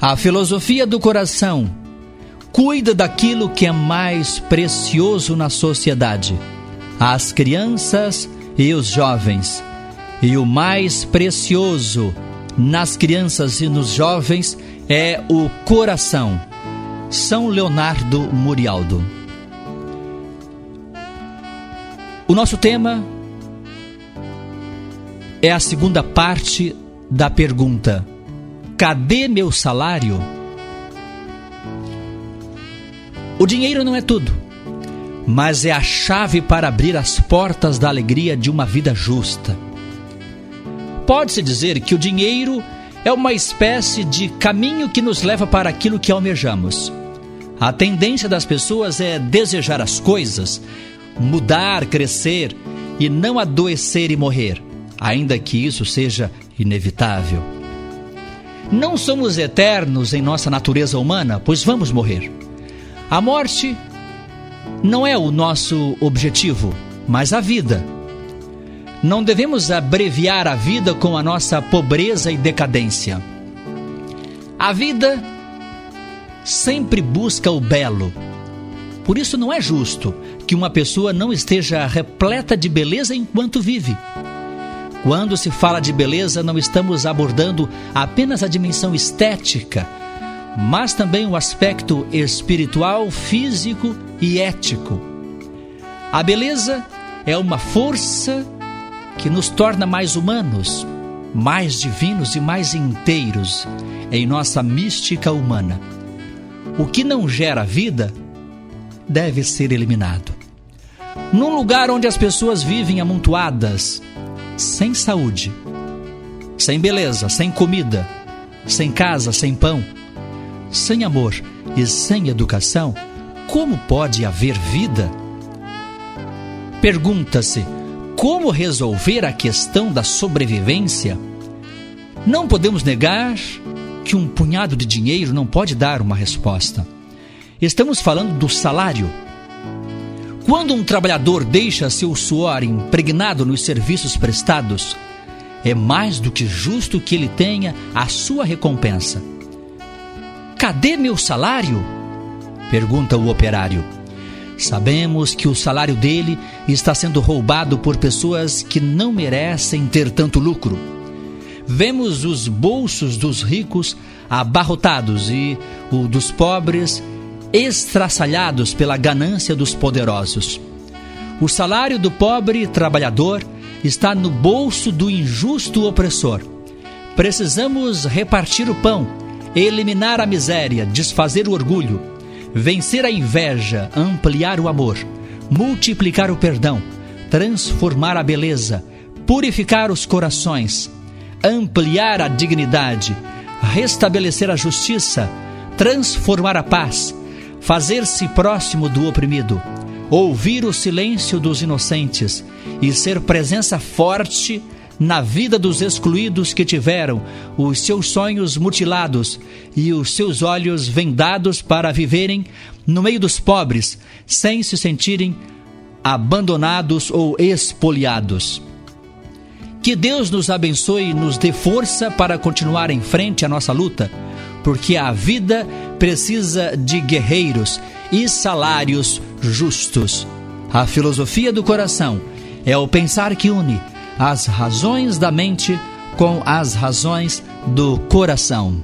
A filosofia do coração cuida daquilo que é mais precioso na sociedade, as crianças e os jovens. E o mais precioso nas crianças e nos jovens é o coração. São Leonardo Murialdo. O nosso tema é a segunda parte da pergunta: Cadê meu salário? O dinheiro não é tudo, mas é a chave para abrir as portas da alegria de uma vida justa. Pode-se dizer que o dinheiro é uma espécie de caminho que nos leva para aquilo que almejamos. A tendência das pessoas é desejar as coisas, mudar, crescer e não adoecer e morrer, ainda que isso seja inevitável. Não somos eternos em nossa natureza humana, pois vamos morrer. A morte não é o nosso objetivo, mas a vida. Não devemos abreviar a vida com a nossa pobreza e decadência. A vida sempre busca o belo. Por isso não é justo que uma pessoa não esteja repleta de beleza enquanto vive. Quando se fala de beleza, não estamos abordando apenas a dimensão estética, mas também o aspecto espiritual, físico e ético. A beleza é uma força que nos torna mais humanos, mais divinos e mais inteiros em nossa mística humana. O que não gera vida deve ser eliminado. Num lugar onde as pessoas vivem amontoadas, sem saúde, sem beleza, sem comida, sem casa, sem pão, sem amor e sem educação, como pode haver vida? Pergunta-se como resolver a questão da sobrevivência? Não podemos negar que um punhado de dinheiro não pode dar uma resposta. Estamos falando do salário quando um trabalhador deixa seu suor impregnado nos serviços prestados, é mais do que justo que ele tenha a sua recompensa. Cadê meu salário? pergunta o operário. Sabemos que o salário dele está sendo roubado por pessoas que não merecem ter tanto lucro. Vemos os bolsos dos ricos abarrotados e o dos pobres estraçalhados pela ganância dos poderosos. O salário do pobre trabalhador está no bolso do injusto opressor. Precisamos repartir o pão, eliminar a miséria, desfazer o orgulho, vencer a inveja, ampliar o amor, multiplicar o perdão, transformar a beleza, purificar os corações, ampliar a dignidade, restabelecer a justiça, transformar a paz, fazer-se próximo do oprimido, ouvir o silêncio dos inocentes e ser presença forte na vida dos excluídos que tiveram os seus sonhos mutilados e os seus olhos vendados para viverem no meio dos pobres, sem se sentirem abandonados ou expoliados. Que Deus nos abençoe e nos dê força para continuar em frente à nossa luta porque a vida precisa de guerreiros e salários justos. A filosofia do coração é o pensar que une as razões da mente com as razões do coração.